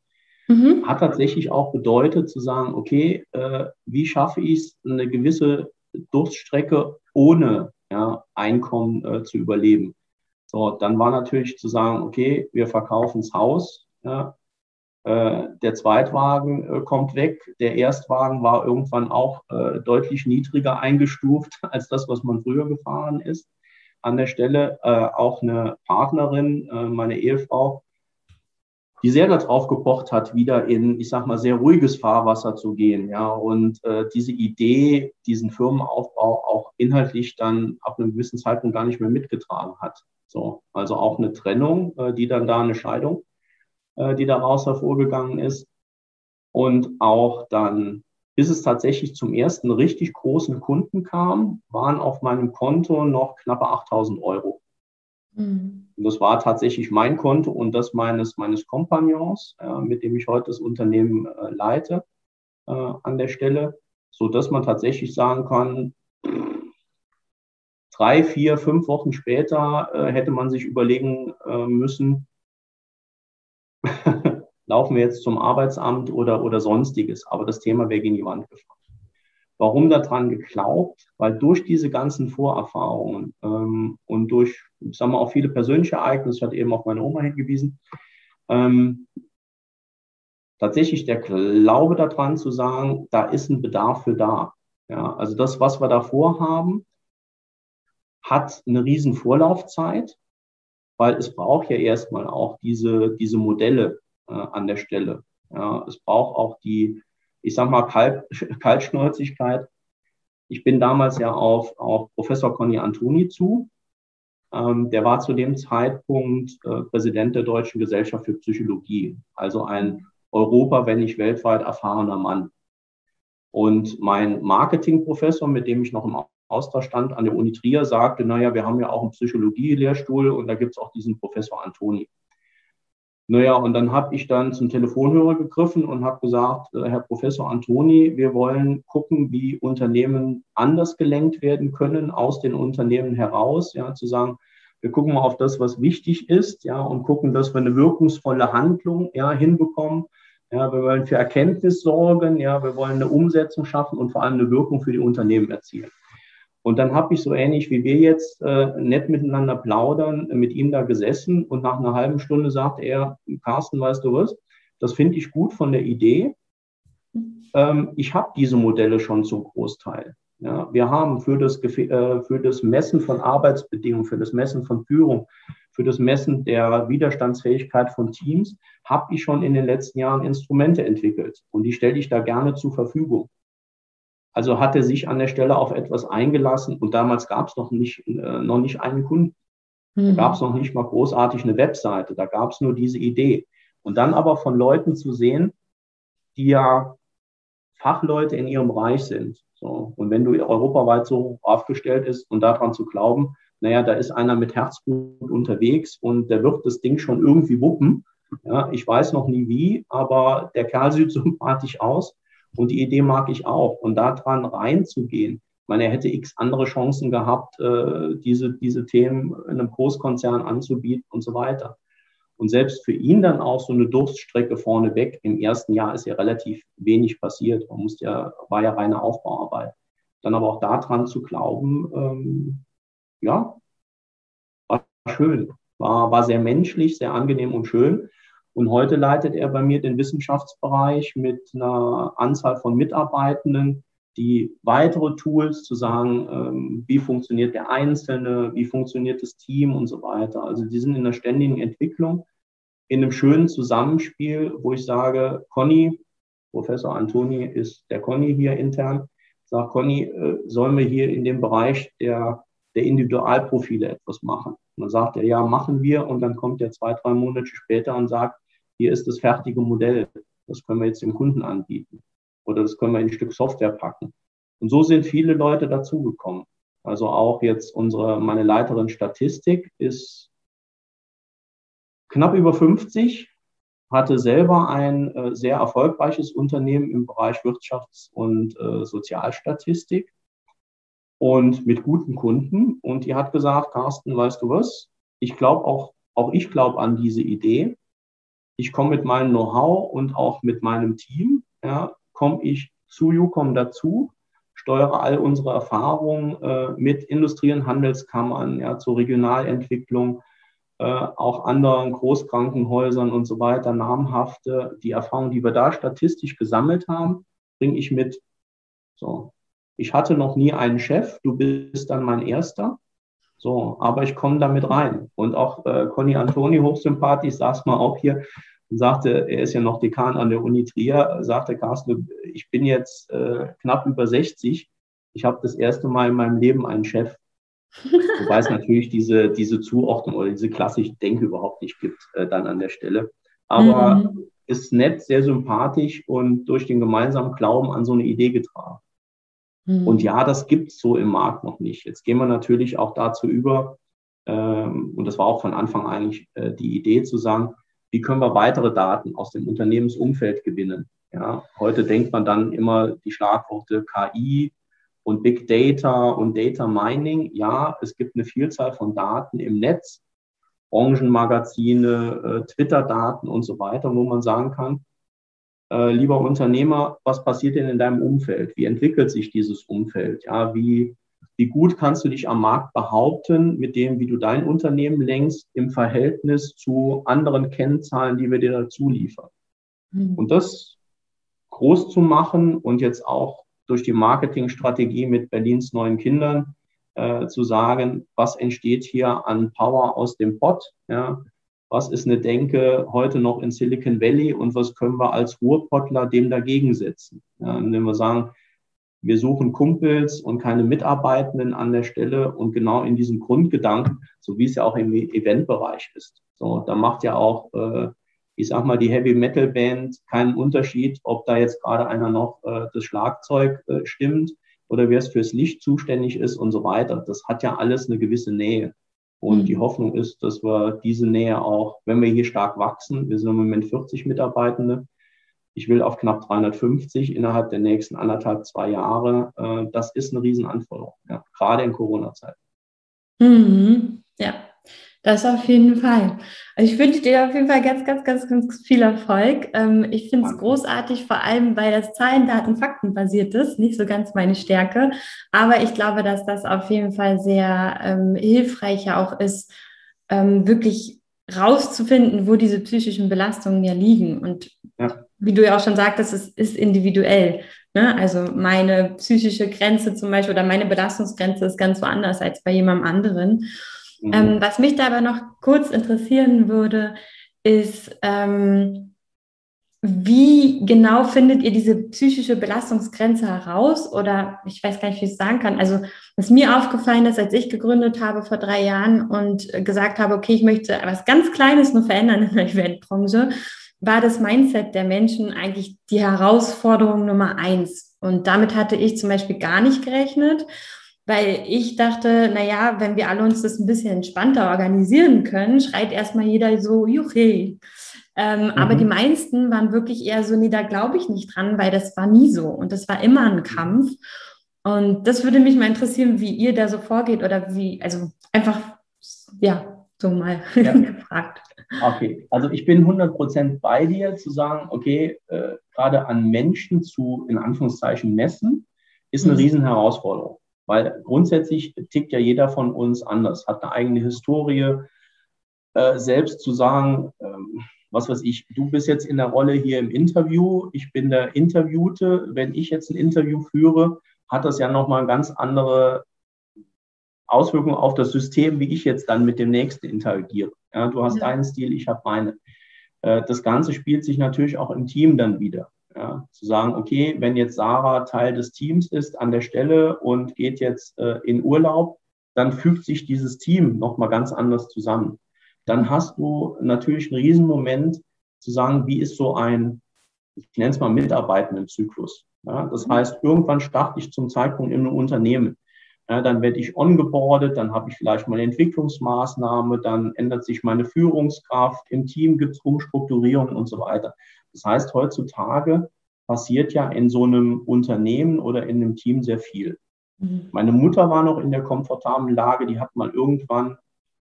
mhm. hat tatsächlich auch bedeutet zu sagen, okay, äh, wie schaffe ich es, eine gewisse Durststrecke ohne ja, Einkommen äh, zu überleben. So, dann war natürlich zu sagen, okay, wir verkaufen das Haus, ja, äh, der Zweitwagen äh, kommt weg, der Erstwagen war irgendwann auch äh, deutlich niedriger eingestuft als das, was man früher gefahren ist. An der Stelle äh, auch eine Partnerin, äh, meine Ehefrau, die sehr darauf gepocht hat, wieder in, ich sag mal, sehr ruhiges Fahrwasser zu gehen. Ja, und äh, diese Idee, diesen Firmenaufbau auch inhaltlich dann ab einem gewissen Zeitpunkt gar nicht mehr mitgetragen hat. So, also auch eine Trennung, äh, die dann da eine Scheidung, äh, die daraus hervorgegangen ist. Und auch dann, bis es tatsächlich zum ersten richtig großen Kunden kam, waren auf meinem Konto noch knappe 8000 Euro. Mhm. Das war tatsächlich mein Konto und das meines, meines Kompagnons, äh, mit dem ich heute das Unternehmen äh, leite äh, an der Stelle, so dass man tatsächlich sagen kann, drei, vier, fünf Wochen später äh, hätte man sich überlegen äh, müssen, laufen wir jetzt zum Arbeitsamt oder, oder sonstiges. Aber das Thema wäre gegen die Wand gefahren. Warum daran geglaubt? Weil durch diese ganzen Vorerfahrungen ähm, und durch, ich sag mal, auch viele persönliche Ereignisse, hat eben auch meine Oma hingewiesen, ähm, tatsächlich der Glaube daran zu sagen, da ist ein Bedarf für da. Ja, also das, was wir da vorhaben, hat eine riesen Vorlaufzeit, weil es braucht ja erstmal auch diese, diese Modelle äh, an der Stelle. Ja, es braucht auch die, ich sag mal, Kalt, Kaltschnäuzigkeit. Ich bin damals ja auf, auf Professor Conny Antoni zu. Ähm, der war zu dem Zeitpunkt äh, Präsident der Deutschen Gesellschaft für Psychologie, also ein Europa, wenn nicht weltweit erfahrener Mann. Und mein Marketingprofessor, mit dem ich noch im Austausch stand an der Uni Trier, sagte, naja, wir haben ja auch einen Psychologie-Lehrstuhl und da gibt es auch diesen Professor Antoni. Naja, und dann habe ich dann zum Telefonhörer gegriffen und habe gesagt, äh, Herr Professor Antoni, wir wollen gucken, wie Unternehmen anders gelenkt werden können, aus den Unternehmen heraus, ja, zu sagen, wir gucken mal auf das, was wichtig ist, ja, und gucken, dass wir eine wirkungsvolle Handlung, ja, hinbekommen. Ja, wir wollen für Erkenntnis sorgen, ja, wir wollen eine Umsetzung schaffen und vor allem eine Wirkung für die Unternehmen erzielen. Und dann habe ich so ähnlich wie wir jetzt äh, nett miteinander plaudern, mit ihm da gesessen und nach einer halben Stunde sagt er, Carsten, weißt du was, das finde ich gut von der Idee. Ähm, ich habe diese Modelle schon zum Großteil. Ja, wir haben für das, äh, für das Messen von Arbeitsbedingungen, für das Messen von Führung, für das Messen der Widerstandsfähigkeit von Teams, habe ich schon in den letzten Jahren Instrumente entwickelt. Und die stelle ich da gerne zur Verfügung. Also hat er sich an der Stelle auf etwas eingelassen und damals gab es noch nicht, äh, noch nicht einen Kunden. Mhm. Da gab es noch nicht mal großartig eine Webseite, da gab es nur diese Idee. Und dann aber von Leuten zu sehen, die ja Fachleute in ihrem Bereich sind. So. Und wenn du europaweit so aufgestellt ist und daran zu glauben, naja, da ist einer mit Herzblut unterwegs und der wird das Ding schon irgendwie wuppen. Ja, ich weiß noch nie wie, aber der Kerl sieht sympathisch aus und die Idee mag ich auch. Und daran reinzugehen, ich meine, er hätte x andere Chancen gehabt, äh, diese, diese Themen in einem Großkonzern anzubieten und so weiter. Und selbst für ihn dann auch so eine Durststrecke vorneweg. Im ersten Jahr ist ja relativ wenig passiert. Man musste ja, war ja reine Aufbauarbeit. Dann aber auch daran zu glauben, ähm, ja, schön, war, war sehr menschlich, sehr angenehm und schön. Und heute leitet er bei mir den Wissenschaftsbereich mit einer Anzahl von Mitarbeitenden, die weitere Tools zu sagen, ähm, wie funktioniert der Einzelne, wie funktioniert das Team und so weiter. Also die sind in der ständigen Entwicklung, in einem schönen Zusammenspiel, wo ich sage, Conny, Professor Antoni ist der Conny hier intern, sagt Conny, äh, sollen wir hier in dem Bereich der, der Individualprofile etwas machen? Und dann sagt er, ja, machen wir. Und dann kommt er zwei, drei Monate später und sagt, hier ist das fertige Modell. Das können wir jetzt dem Kunden anbieten. Oder das können wir in ein Stück Software packen. Und so sind viele Leute dazugekommen. Also auch jetzt unsere, meine Leiterin Statistik ist knapp über 50, hatte selber ein äh, sehr erfolgreiches Unternehmen im Bereich Wirtschafts- und äh, Sozialstatistik und mit guten Kunden. Und die hat gesagt, Carsten, weißt du was? Ich glaube auch, auch ich glaube an diese Idee ich komme mit meinem Know-how und auch mit meinem Team, ja, komme ich zu UCOM dazu, steuere all unsere Erfahrungen äh, mit Industrie- und Handelskammern ja, zur Regionalentwicklung, äh, auch anderen Großkrankenhäusern und so weiter, namhafte, die Erfahrungen, die wir da statistisch gesammelt haben, bringe ich mit. So. Ich hatte noch nie einen Chef, du bist dann mein erster. So, aber ich komme damit rein. Und auch äh, Conny Antoni, hochsympathisch, saß mal auch hier und sagte, er ist ja noch Dekan an der Uni Trier, sagte Carsten, ich bin jetzt äh, knapp über 60. Ich habe das erste Mal in meinem Leben einen Chef. Wobei es natürlich diese, diese Zuordnung oder diese klassische Denke überhaupt nicht gibt, äh, dann an der Stelle. Aber mhm. ist nett, sehr sympathisch und durch den gemeinsamen Glauben an so eine Idee getragen. Mhm. Und ja, das gibt es so im Markt noch nicht. Jetzt gehen wir natürlich auch dazu über, ähm, und das war auch von Anfang eigentlich äh, die Idee zu sagen, wie können wir weitere Daten aus dem Unternehmensumfeld gewinnen? Ja, heute denkt man dann immer die Schlagworte KI und Big Data und Data Mining. Ja, es gibt eine Vielzahl von Daten im Netz, Branchenmagazine, äh, Twitter-Daten und so weiter, wo man sagen kann, äh, lieber Unternehmer, was passiert denn in deinem Umfeld? Wie entwickelt sich dieses Umfeld? Ja, wie, wie gut kannst du dich am Markt behaupten mit dem, wie du dein Unternehmen lenkst im Verhältnis zu anderen Kennzahlen, die wir dir dazu liefern? Mhm. Und das groß zu machen und jetzt auch durch die Marketingstrategie mit Berlins neuen Kindern äh, zu sagen, was entsteht hier an Power aus dem Pott? Ja, was ist eine Denke heute noch in Silicon Valley und was können wir als Ruhrpottler dem dagegen setzen? Ja, indem wir sagen, wir suchen Kumpels und keine Mitarbeitenden an der Stelle und genau in diesem Grundgedanken, so wie es ja auch im Eventbereich ist. So, da macht ja auch, äh, ich sag mal, die Heavy Metal Band keinen Unterschied, ob da jetzt gerade einer noch äh, das Schlagzeug äh, stimmt oder wer es fürs Licht zuständig ist und so weiter. Das hat ja alles eine gewisse Nähe. Und mhm. die Hoffnung ist, dass wir diese Nähe auch, wenn wir hier stark wachsen, wir sind im Moment 40 Mitarbeitende, ich will auf knapp 350 innerhalb der nächsten anderthalb, zwei Jahre. Äh, das ist eine Riesenanforderung, ja, gerade in Corona-Zeiten. Mhm. Ja, das auf jeden Fall. Also ich wünsche dir auf jeden Fall ganz, ganz, ganz, ganz viel Erfolg. Ähm, ich finde es großartig, vor allem, weil das Zahlen, Daten, Fakten basiert ist. Nicht so ganz meine Stärke. Aber ich glaube, dass das auf jeden Fall sehr ähm, hilfreich auch ist, ähm, wirklich rauszufinden, wo diese psychischen Belastungen ja liegen. Und ja. wie du ja auch schon sagtest, es ist individuell. Ne? Also meine psychische Grenze zum Beispiel oder meine Belastungsgrenze ist ganz woanders als bei jemandem anderen. Mhm. Ähm, was mich da aber noch kurz interessieren würde, ist, ähm, wie genau findet ihr diese psychische Belastungsgrenze heraus? Oder ich weiß gar nicht, wie ich es sagen kann. Also, was mir aufgefallen ist, als ich gegründet habe vor drei Jahren und gesagt habe, okay, ich möchte was ganz Kleines nur verändern in der Eventbranche, war das Mindset der Menschen eigentlich die Herausforderung Nummer eins. Und damit hatte ich zum Beispiel gar nicht gerechnet weil ich dachte, naja, wenn wir alle uns das ein bisschen entspannter organisieren können, schreit erstmal jeder so, juche. Ähm, mhm. Aber die meisten waren wirklich eher so, nee, da glaube ich nicht dran, weil das war nie so und das war immer ein Kampf. Und das würde mich mal interessieren, wie ihr da so vorgeht oder wie, also einfach, ja, so mal ja. gefragt. Okay, also ich bin 100% bei dir zu sagen, okay, äh, gerade an Menschen zu, in Anführungszeichen, messen, ist eine mhm. Riesenherausforderung. Weil grundsätzlich tickt ja jeder von uns anders, hat eine eigene Historie, äh, selbst zu sagen, ähm, was weiß ich, du bist jetzt in der Rolle hier im Interview, ich bin der Interviewte. Wenn ich jetzt ein Interview führe, hat das ja nochmal ganz andere Auswirkungen auf das System, wie ich jetzt dann mit dem nächsten interagiere. Ja, du hast ja. deinen Stil, ich habe meine. Äh, das Ganze spielt sich natürlich auch im Team dann wieder. Ja, zu sagen, okay, wenn jetzt Sarah Teil des Teams ist an der Stelle und geht jetzt äh, in Urlaub, dann fügt sich dieses Team nochmal ganz anders zusammen dann hast du natürlich einen Riesenmoment zu sagen, wie ist so ein, ich nenne es mal mitarbeitenden Zyklus. Ja, das mhm. heißt, irgendwann starte ich zum Zeitpunkt in einem Unternehmen. Ja, dann werde ich ongeboardet, dann habe ich vielleicht mal eine Entwicklungsmaßnahme, dann ändert sich meine Führungskraft, im Team gibt es Umstrukturierungen und so weiter. Das heißt, heutzutage passiert ja in so einem Unternehmen oder in einem Team sehr viel. Mhm. Meine Mutter war noch in der komfortablen Lage, die hat mal irgendwann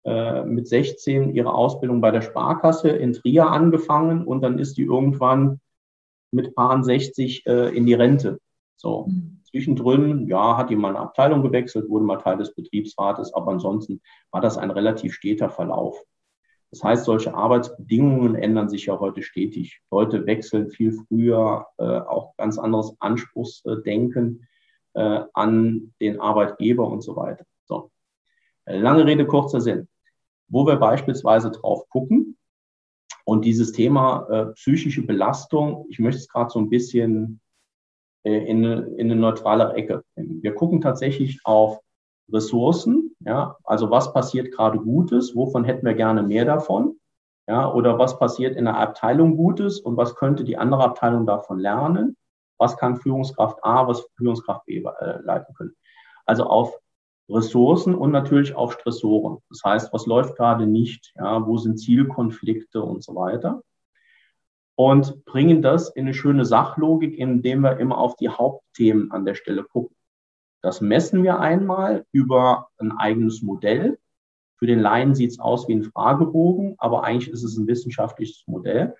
äh, mit 16 ihre Ausbildung bei der Sparkasse in Trier angefangen und dann ist die irgendwann mit Paaren 60 äh, in die Rente. So. Mhm. Zwischendrin, ja, hat die mal eine Abteilung gewechselt, wurde mal Teil des Betriebsrates, aber ansonsten war das ein relativ steter Verlauf. Das heißt, solche Arbeitsbedingungen ändern sich ja heute stetig. Leute wechseln viel früher, äh, auch ganz anderes Anspruchsdenken äh, an den Arbeitgeber und so weiter. So. Lange Rede, kurzer Sinn wo wir beispielsweise drauf gucken. Und dieses Thema äh, psychische Belastung, ich möchte es gerade so ein bisschen äh, in, in eine neutralere Ecke bringen. Wir gucken tatsächlich auf Ressourcen, ja, also was passiert gerade Gutes, wovon hätten wir gerne mehr davon, ja, oder was passiert in der Abteilung Gutes und was könnte die andere Abteilung davon lernen, was kann Führungskraft A, was Führungskraft B äh, leiten können. Also auf Ressourcen und natürlich auch Stressoren. Das heißt, was läuft gerade nicht, ja, wo sind Zielkonflikte und so weiter. Und bringen das in eine schöne Sachlogik, indem wir immer auf die Hauptthemen an der Stelle gucken. Das messen wir einmal über ein eigenes Modell. Für den Laien sieht es aus wie ein Fragebogen, aber eigentlich ist es ein wissenschaftliches Modell,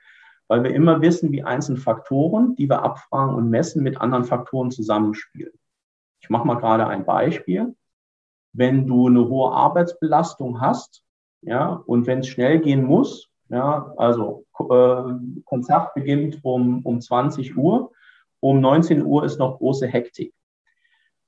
weil wir immer wissen, wie einzelne Faktoren, die wir abfragen und messen, mit anderen Faktoren zusammenspielen. Ich mache mal gerade ein Beispiel wenn du eine hohe Arbeitsbelastung hast, ja, und wenn es schnell gehen muss, ja, also äh, Konzert beginnt um, um 20 Uhr, um 19 Uhr ist noch große Hektik.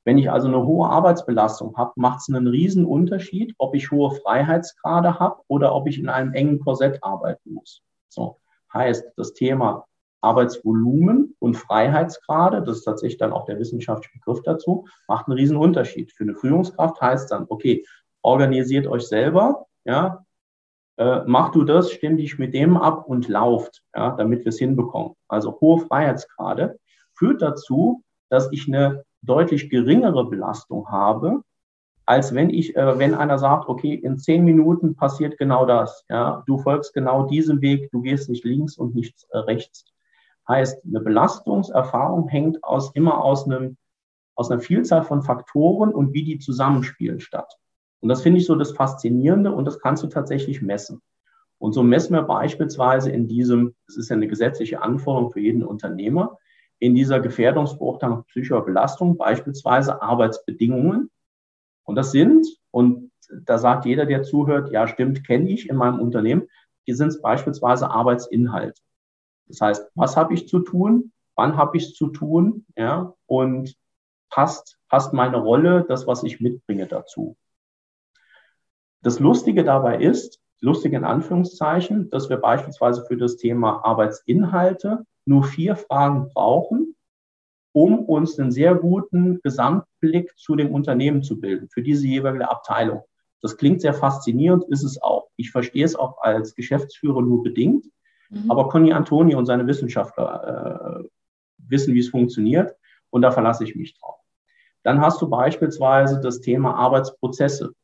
Wenn ich also eine hohe Arbeitsbelastung habe, macht es einen riesen Unterschied, ob ich hohe Freiheitsgrade habe oder ob ich in einem engen Korsett arbeiten muss. So heißt das Thema Arbeitsvolumen und Freiheitsgrade, das ist tatsächlich dann auch der wissenschaftliche Begriff dazu, macht einen riesen Unterschied. Für eine Führungskraft heißt dann, okay, organisiert euch selber, ja, äh, mach du das, stimm dich mit dem ab und lauft, ja, damit wir es hinbekommen. Also hohe Freiheitsgrade führt dazu, dass ich eine deutlich geringere Belastung habe, als wenn ich, äh, wenn einer sagt, okay, in zehn Minuten passiert genau das, ja, du folgst genau diesem Weg, du gehst nicht links und nicht äh, rechts. Heißt, eine Belastungserfahrung hängt aus, immer aus, einem, aus einer Vielzahl von Faktoren und wie die zusammenspielen statt. Und das finde ich so das Faszinierende und das kannst du tatsächlich messen. Und so messen wir beispielsweise in diesem, das ist ja eine gesetzliche Anforderung für jeden Unternehmer, in dieser Gefährdungsbeurteilung psychischer Belastung beispielsweise Arbeitsbedingungen. Und das sind, und da sagt jeder, der zuhört, ja stimmt, kenne ich in meinem Unternehmen, hier sind beispielsweise Arbeitsinhalte. Das heißt, was habe ich zu tun? Wann habe ich es zu tun? Ja, und passt, passt meine Rolle, das, was ich mitbringe dazu. Das Lustige dabei ist, lustig in Anführungszeichen, dass wir beispielsweise für das Thema Arbeitsinhalte nur vier Fragen brauchen, um uns einen sehr guten Gesamtblick zu dem Unternehmen zu bilden, für diese jeweilige Abteilung. Das klingt sehr faszinierend, ist es auch. Ich verstehe es auch als Geschäftsführer nur bedingt. Mhm. Aber Conny Antoni und seine Wissenschaftler äh, wissen, wie es funktioniert und da verlasse ich mich drauf. Dann hast du beispielsweise das Thema Arbeitsprozesse.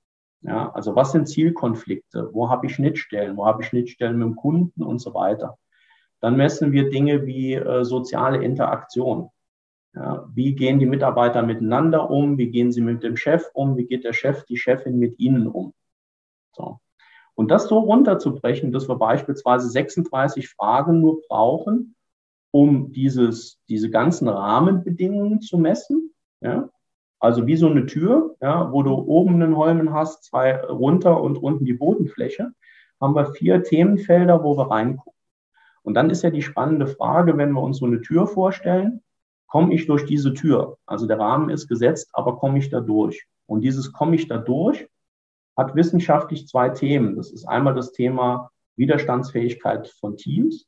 Ja, also was sind Zielkonflikte? Wo habe ich Schnittstellen? Wo habe ich Schnittstellen mit dem Kunden und so weiter? Dann messen wir Dinge wie äh, soziale Interaktion. Ja, wie gehen die Mitarbeiter miteinander um? Wie gehen sie mit dem Chef um? Wie geht der Chef, die Chefin mit ihnen um? So. Und das so runterzubrechen, dass wir beispielsweise 36 Fragen nur brauchen, um dieses, diese ganzen Rahmenbedingungen zu messen. Ja? Also wie so eine Tür, ja, wo du oben einen Holmen hast, zwei runter und unten die Bodenfläche, haben wir vier Themenfelder, wo wir reingucken. Und dann ist ja die spannende Frage, wenn wir uns so eine Tür vorstellen, komme ich durch diese Tür? Also der Rahmen ist gesetzt, aber komme ich da durch? Und dieses komme ich da durch hat wissenschaftlich zwei Themen. Das ist einmal das Thema Widerstandsfähigkeit von Teams.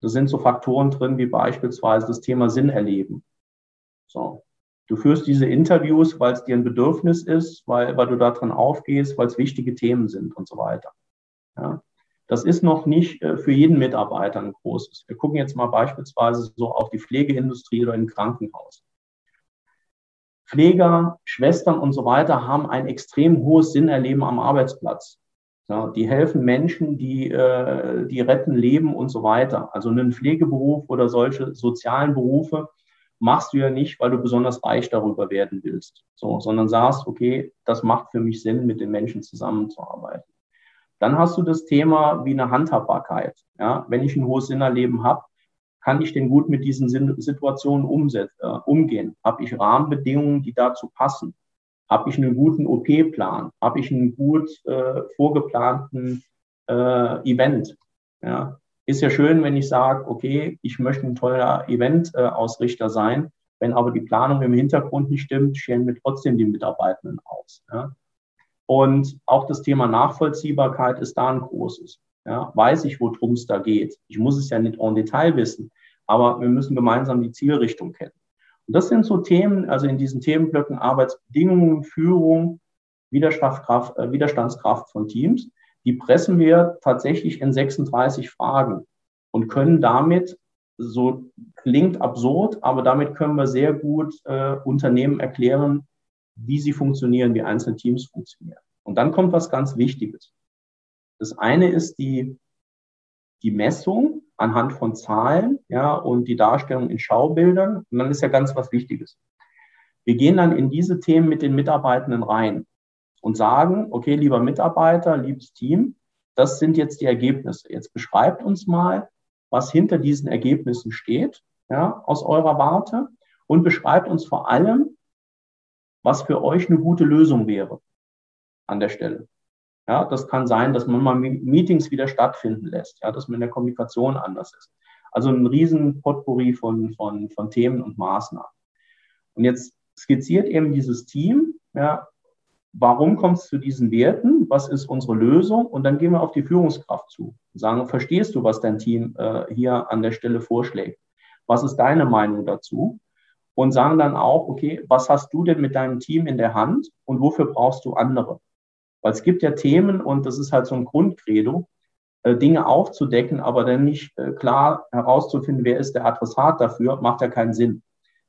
Da sind so Faktoren drin wie beispielsweise das Thema Sinn erleben. So. Du führst diese Interviews, weil es dir ein Bedürfnis ist, weil, weil du darin aufgehst, weil es wichtige Themen sind und so weiter. Ja. Das ist noch nicht äh, für jeden Mitarbeiter ein großes. Wir gucken jetzt mal beispielsweise so auf die Pflegeindustrie oder im Krankenhaus. Pfleger, Schwestern und so weiter haben ein extrem hohes Sinnerleben am Arbeitsplatz. Ja, die helfen Menschen, die, äh, die retten Leben und so weiter. Also einen Pflegeberuf oder solche sozialen Berufe machst du ja nicht, weil du besonders reich darüber werden willst, so, sondern sagst, okay, das macht für mich Sinn, mit den Menschen zusammenzuarbeiten. Dann hast du das Thema wie eine Handhabbarkeit. Ja, wenn ich ein hohes Sinnerleben habe, kann ich denn gut mit diesen Situationen äh, umgehen? Habe ich Rahmenbedingungen, die dazu passen? Habe ich einen guten OP-Plan? Habe ich einen gut äh, vorgeplanten äh, Event? Ja, ist ja schön, wenn ich sage, okay, ich möchte ein toller Event-Ausrichter sein. Wenn aber die Planung im Hintergrund nicht stimmt, scheren wir trotzdem die Mitarbeitenden aus. Ja. Und auch das Thema Nachvollziehbarkeit ist da ein großes. Ja, weiß ich, worum es da geht. Ich muss es ja nicht en Detail wissen, aber wir müssen gemeinsam die Zielrichtung kennen. Und das sind so Themen, also in diesen Themenblöcken Arbeitsbedingungen, Führung, Widerstandskraft, äh, Widerstandskraft von Teams, die pressen wir tatsächlich in 36 Fragen und können damit, so klingt absurd, aber damit können wir sehr gut äh, Unternehmen erklären, wie sie funktionieren, wie einzelne Teams funktionieren. Und dann kommt was ganz Wichtiges. Das eine ist die, die Messung anhand von Zahlen, ja, und die Darstellung in Schaubildern. Und dann ist ja ganz was Wichtiges. Wir gehen dann in diese Themen mit den Mitarbeitenden rein und sagen, okay, lieber Mitarbeiter, liebes Team, das sind jetzt die Ergebnisse. Jetzt beschreibt uns mal, was hinter diesen Ergebnissen steht, ja, aus eurer Warte und beschreibt uns vor allem, was für euch eine gute Lösung wäre an der Stelle. Ja, das kann sein, dass man mal Meetings wieder stattfinden lässt, ja, dass man in der Kommunikation anders ist. Also ein riesen Potpourri von, von, von Themen und Maßnahmen. Und jetzt skizziert eben dieses Team, ja, warum kommt es zu diesen Werten, was ist unsere Lösung und dann gehen wir auf die Führungskraft zu und sagen, verstehst du, was dein Team äh, hier an der Stelle vorschlägt? Was ist deine Meinung dazu? Und sagen dann auch, okay, was hast du denn mit deinem Team in der Hand und wofür brauchst du andere? Weil es gibt ja Themen und das ist halt so ein Grundcredo, äh, Dinge aufzudecken, aber dann nicht äh, klar herauszufinden, wer ist der Adressat dafür, macht ja keinen Sinn.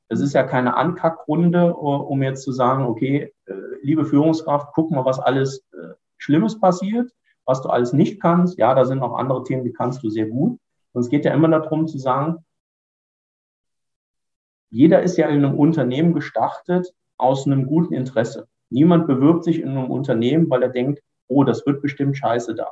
Es ist ja keine Ankackrunde, äh, um jetzt zu sagen, okay, liebe Führungskraft, guck mal, was alles Schlimmes passiert, was du alles nicht kannst. Ja, da sind auch andere Themen, die kannst du sehr gut. Und es geht ja immer darum zu sagen, jeder ist ja in einem Unternehmen gestartet aus einem guten Interesse. Niemand bewirbt sich in einem Unternehmen, weil er denkt, oh, das wird bestimmt scheiße da.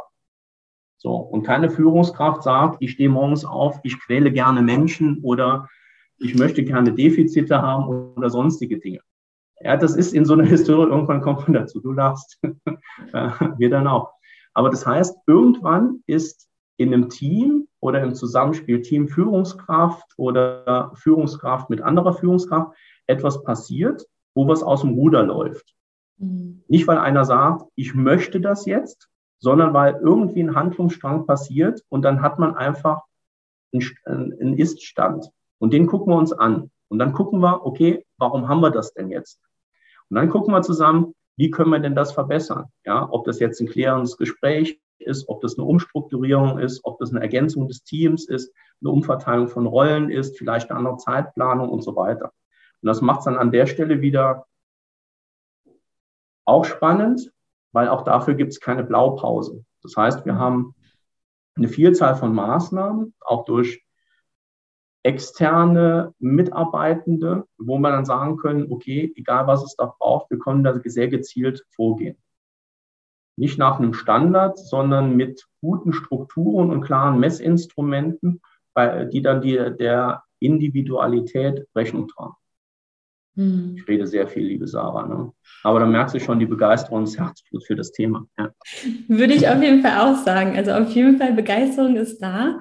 So. Und keine Führungskraft sagt, ich stehe morgens auf, ich quäle gerne Menschen oder ich möchte gerne Defizite haben oder sonstige Dinge. Ja, das ist in so einer Historie, irgendwann kommt man dazu, du lachst. Wir dann auch. Aber das heißt, irgendwann ist in einem Team oder im Zusammenspiel Team Führungskraft oder Führungskraft mit anderer Führungskraft etwas passiert, wo was aus dem Ruder läuft. Mhm. Nicht, weil einer sagt, ich möchte das jetzt, sondern weil irgendwie ein Handlungsstrang passiert und dann hat man einfach einen, einen Ist-Stand. Und den gucken wir uns an. Und dann gucken wir, okay, warum haben wir das denn jetzt? Und dann gucken wir zusammen, wie können wir denn das verbessern? Ja, ob das jetzt ein klärendes Gespräch ist, ob das eine Umstrukturierung ist, ob das eine Ergänzung des Teams ist, eine Umverteilung von Rollen ist, vielleicht eine andere Zeitplanung und so weiter. Und das macht es dann an der Stelle wieder auch spannend, weil auch dafür gibt es keine Blaupause. Das heißt, wir haben eine Vielzahl von Maßnahmen, auch durch externe Mitarbeitende, wo wir dann sagen können, okay, egal was es da braucht, wir können da sehr gezielt vorgehen. Nicht nach einem Standard, sondern mit guten Strukturen und klaren Messinstrumenten, die dann die, der Individualität Rechnung tragen. Hm. Ich rede sehr viel, liebe Sarah. Ne? Aber da merkst du schon die Begeisterung das Herzblut für das Thema. Ja. Würde ich auf jeden Fall auch sagen. Also auf jeden Fall Begeisterung ist da.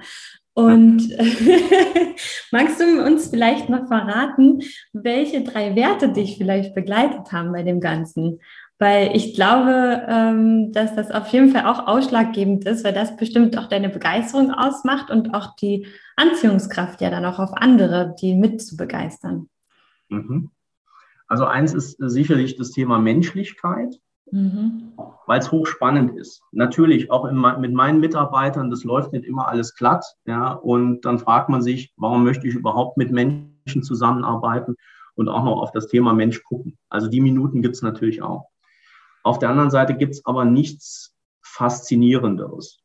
Und magst du uns vielleicht noch verraten, welche drei Werte dich vielleicht begleitet haben bei dem Ganzen? Weil ich glaube, ähm, dass das auf jeden Fall auch ausschlaggebend ist, weil das bestimmt auch deine Begeisterung ausmacht und auch die Anziehungskraft ja dann auch auf andere, die mit zu begeistern. Mhm. Also eins ist sicherlich das Thema Menschlichkeit mhm. weil es hochspannend ist. Natürlich auch in, mit meinen Mitarbeitern, das läuft nicht immer alles glatt. Ja, und dann fragt man sich, warum möchte ich überhaupt mit Menschen zusammenarbeiten und auch noch auf das Thema Mensch gucken. Also die Minuten gibt es natürlich auch. Auf der anderen Seite gibt es aber nichts Faszinierenderes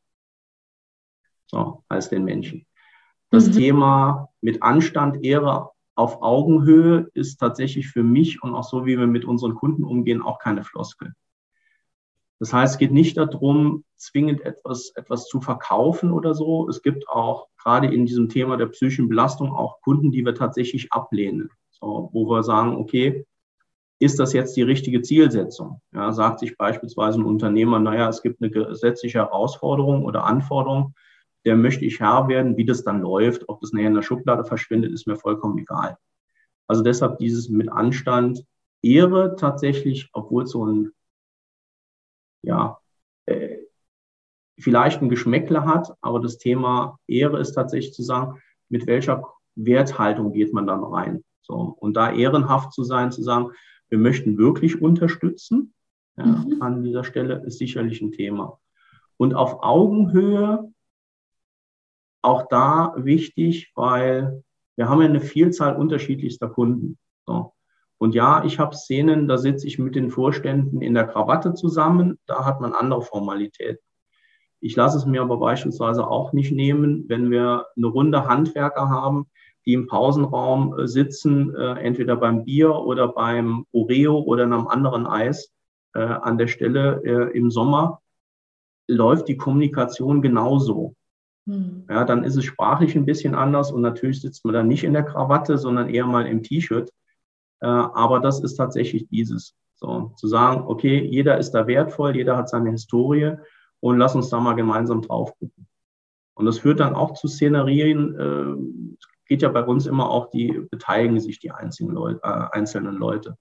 so, als den Menschen. Das mhm. Thema mit Anstand, Ehre auf Augenhöhe ist tatsächlich für mich und auch so, wie wir mit unseren Kunden umgehen, auch keine Floskel. Das heißt, es geht nicht darum, zwingend etwas, etwas zu verkaufen oder so. Es gibt auch gerade in diesem Thema der psychischen Belastung auch Kunden, die wir tatsächlich ablehnen. So, wo wir sagen, okay, ist das jetzt die richtige Zielsetzung? Ja, sagt sich beispielsweise ein Unternehmer, naja, es gibt eine gesetzliche Herausforderung oder Anforderung, der möchte ich Herr werden, wie das dann läuft, ob das nachher in der Schublade verschwindet, ist mir vollkommen egal. Also deshalb dieses mit Anstand Ehre tatsächlich, obwohl so ein ja, äh, vielleicht ein Geschmäckle hat, aber das Thema Ehre ist tatsächlich zu sagen, mit welcher Werthaltung geht man dann rein. So, und da ehrenhaft zu sein, zu sagen, wir möchten wirklich unterstützen, ja, mhm. an dieser Stelle ist sicherlich ein Thema. Und auf Augenhöhe, auch da wichtig, weil wir haben ja eine Vielzahl unterschiedlichster Kunden. So. Und ja, ich habe Szenen, da sitze ich mit den Vorständen in der Krawatte zusammen, da hat man andere Formalitäten. Ich lasse es mir aber beispielsweise auch nicht nehmen, wenn wir eine Runde Handwerker haben, die im Pausenraum äh, sitzen, äh, entweder beim Bier oder beim Oreo oder einem anderen Eis äh, an der Stelle im Sommer, läuft die Kommunikation genauso. Hm. Ja, dann ist es sprachlich ein bisschen anders und natürlich sitzt man dann nicht in der Krawatte, sondern eher mal im T-Shirt. Aber das ist tatsächlich dieses. So, zu sagen, okay, jeder ist da wertvoll, jeder hat seine Historie und lass uns da mal gemeinsam drauf gucken. Und das führt dann auch zu Szenerien, geht ja bei uns immer auch, die beteiligen sich die einzelnen Leute, äh, einzelnen Leute.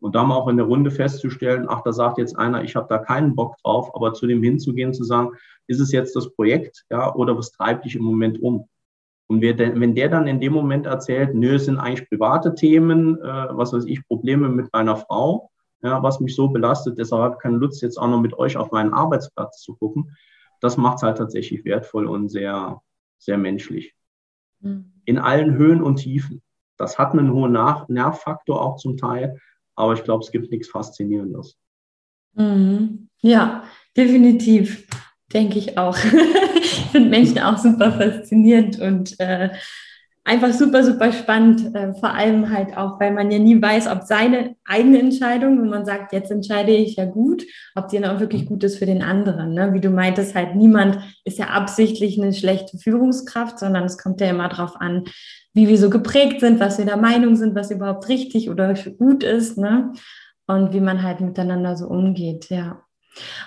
Und da mal auch in der Runde festzustellen, ach, da sagt jetzt einer, ich habe da keinen Bock drauf, aber zu dem hinzugehen, zu sagen, ist es jetzt das Projekt, ja, oder was treibt dich im Moment um? Und wenn der dann in dem Moment erzählt, nö, es sind eigentlich private Themen, äh, was weiß ich, Probleme mit meiner Frau, ja, was mich so belastet, deshalb habe ich keine Lust, jetzt auch noch mit euch auf meinen Arbeitsplatz zu gucken. Das macht es halt tatsächlich wertvoll und sehr, sehr menschlich. Mhm. In allen Höhen und Tiefen. Das hat einen hohen Nach Nervfaktor auch zum Teil, aber ich glaube, es gibt nichts Faszinierendes. Mhm. Ja, definitiv. Denke ich auch. ich finde Menschen auch super faszinierend und äh, einfach super, super spannend. Äh, vor allem halt auch, weil man ja nie weiß, ob seine eigene Entscheidung, wenn man sagt, jetzt entscheide ich ja gut, ob die dann auch wirklich gut ist für den anderen. Ne? Wie du meintest, halt niemand ist ja absichtlich eine schlechte Führungskraft, sondern es kommt ja immer darauf an, wie wir so geprägt sind, was wir der Meinung sind, was überhaupt richtig oder gut ist. Ne? Und wie man halt miteinander so umgeht, ja.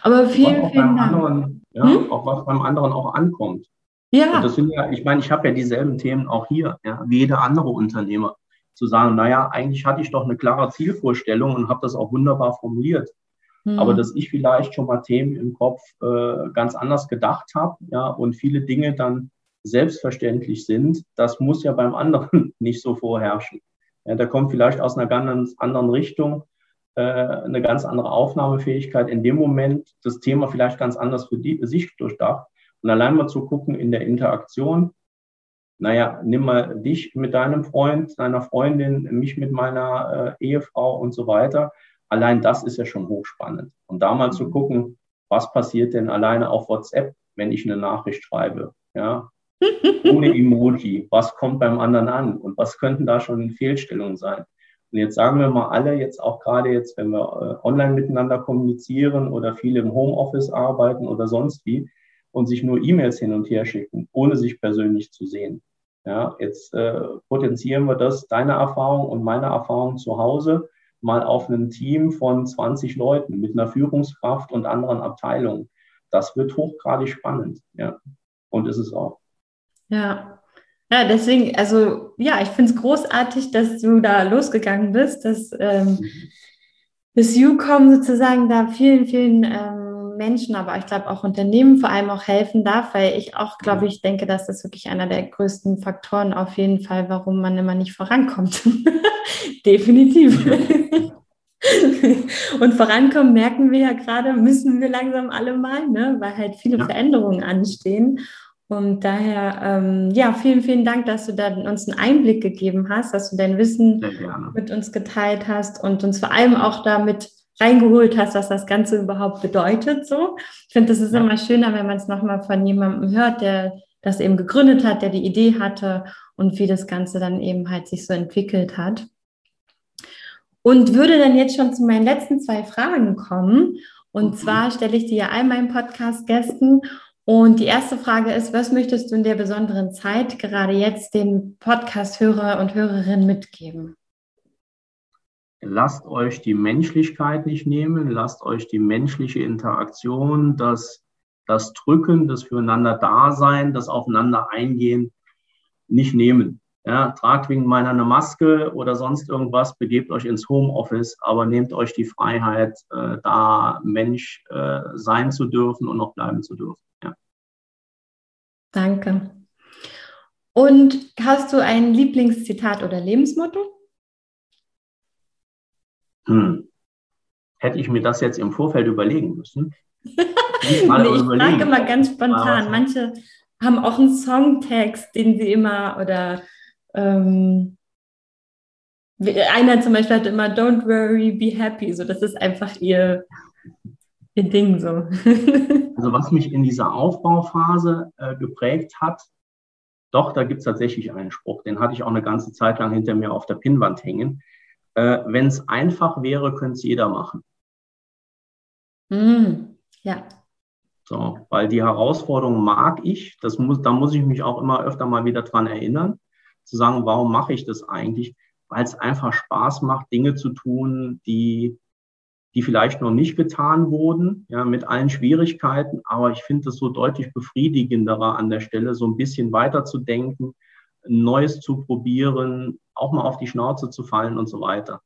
Aber vielen, vielen Dank. Anderen, ja, hm? Auch was beim anderen auch ankommt. Ja. Und das sind ja, ich meine, ich habe ja dieselben Themen auch hier, ja, wie jeder andere Unternehmer. Zu sagen, naja, eigentlich hatte ich doch eine klare Zielvorstellung und habe das auch wunderbar formuliert. Hm. Aber dass ich vielleicht schon mal Themen im Kopf äh, ganz anders gedacht habe, ja, und viele Dinge dann selbstverständlich sind, das muss ja beim anderen nicht so vorherrschen. Ja, der kommt vielleicht aus einer ganz anderen Richtung äh, eine ganz andere Aufnahmefähigkeit in dem Moment, das Thema vielleicht ganz anders für die, sich durchdacht. Und allein mal zu gucken in der Interaktion, naja, nimm mal dich mit deinem Freund, deiner Freundin, mich mit meiner äh, Ehefrau und so weiter. Allein das ist ja schon hochspannend. Und da mal zu gucken, was passiert denn alleine auf WhatsApp, wenn ich eine Nachricht schreibe, ja, ohne Emoji, was kommt beim anderen an und was könnten da schon Fehlstellungen sein? Und jetzt sagen wir mal alle, jetzt auch gerade jetzt, wenn wir äh, online miteinander kommunizieren oder viele im Homeoffice arbeiten oder sonst wie und sich nur E-Mails hin und her schicken, ohne sich persönlich zu sehen. Ja, jetzt äh, potenzieren wir das, deine Erfahrung und meine Erfahrung zu Hause mal auf ein Team von 20 Leuten mit einer Führungskraft und anderen Abteilungen. Das wird hochgradig spannend, ja. Und ist es auch. Ja. Ja, deswegen, also ja, ich finde es großartig, dass du da losgegangen bist, dass ähm, mhm. das U-Com sozusagen da vielen, vielen ähm, Menschen, aber ich glaube auch Unternehmen vor allem auch helfen darf, weil ich auch, glaube ich, denke, dass das wirklich einer der größten Faktoren auf jeden Fall, warum man immer nicht vorankommt. Definitiv. Und vorankommen merken wir ja gerade, müssen wir langsam alle mal, ne? weil halt viele ja. Veränderungen anstehen. Und daher, ähm, ja, vielen, vielen Dank, dass du da uns einen Einblick gegeben hast, dass du dein Wissen mit uns geteilt hast und uns vor allem auch damit reingeholt hast, was das Ganze überhaupt bedeutet. So, ich finde, das ist ja. immer schöner, wenn man es nochmal von jemandem hört, der das eben gegründet hat, der die Idee hatte und wie das Ganze dann eben halt sich so entwickelt hat. Und würde dann jetzt schon zu meinen letzten zwei Fragen kommen. Und mhm. zwar stelle ich die ja all meinen Podcast-Gästen. Und die erste Frage ist, was möchtest du in der besonderen Zeit gerade jetzt den Podcast-Hörer und Hörerinnen mitgeben? Lasst euch die Menschlichkeit nicht nehmen, lasst euch die menschliche Interaktion, das, das Drücken, das Füreinander-Dasein, das Aufeinander eingehen nicht nehmen. Ja, tragt wegen meiner eine Maske oder sonst irgendwas, begebt euch ins Homeoffice, aber nehmt euch die Freiheit, äh, da Mensch äh, sein zu dürfen und noch bleiben zu dürfen. Ja. Danke. Und hast du ein Lieblingszitat oder Lebensmotto? Hm, hätte ich mir das jetzt im Vorfeld überlegen müssen? nee, ich frage immer ganz spontan. Manche haben auch einen Songtext, den sie immer oder ähm, einer zum Beispiel hat immer Don't worry, be happy. So, das ist einfach ihr, ihr Ding so. also was mich in dieser Aufbauphase äh, geprägt hat, doch, da gibt es tatsächlich einen Spruch, den hatte ich auch eine ganze Zeit lang hinter mir auf der Pinnwand hängen. Äh, Wenn es einfach wäre, könnte es jeder machen. Mm, ja. So, weil die Herausforderung mag ich, das muss, da muss ich mich auch immer öfter mal wieder dran erinnern, zu sagen, warum mache ich das eigentlich? Weil es einfach Spaß macht, Dinge zu tun, die, die vielleicht noch nicht getan wurden, ja, mit allen Schwierigkeiten. Aber ich finde es so deutlich befriedigenderer an der Stelle, so ein bisschen weiter zu denken, Neues zu probieren, auch mal auf die Schnauze zu fallen und so weiter.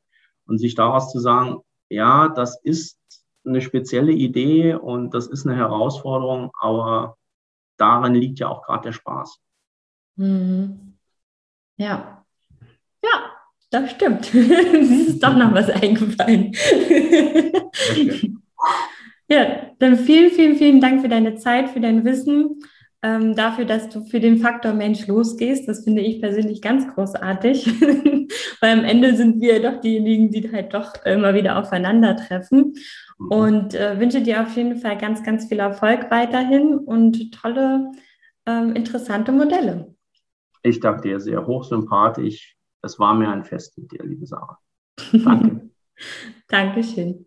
Und sich daraus zu sagen, ja, das ist eine spezielle Idee und das ist eine Herausforderung, aber darin liegt ja auch gerade der Spaß. Mhm. Ja, ja, das stimmt. Es ist doch noch was eingefallen. ja, dann vielen, vielen, vielen Dank für deine Zeit, für dein Wissen ähm, dafür, dass du für den Faktor Mensch losgehst. Das finde ich persönlich ganz großartig, weil am Ende sind wir doch diejenigen, die halt doch immer wieder aufeinandertreffen. Mhm. Und äh, wünsche dir auf jeden Fall ganz, ganz viel Erfolg weiterhin und tolle, ähm, interessante Modelle. Ich danke dir sehr hochsympathisch. Es war mir ein Fest mit dir, liebe Sarah. Danke. Dankeschön.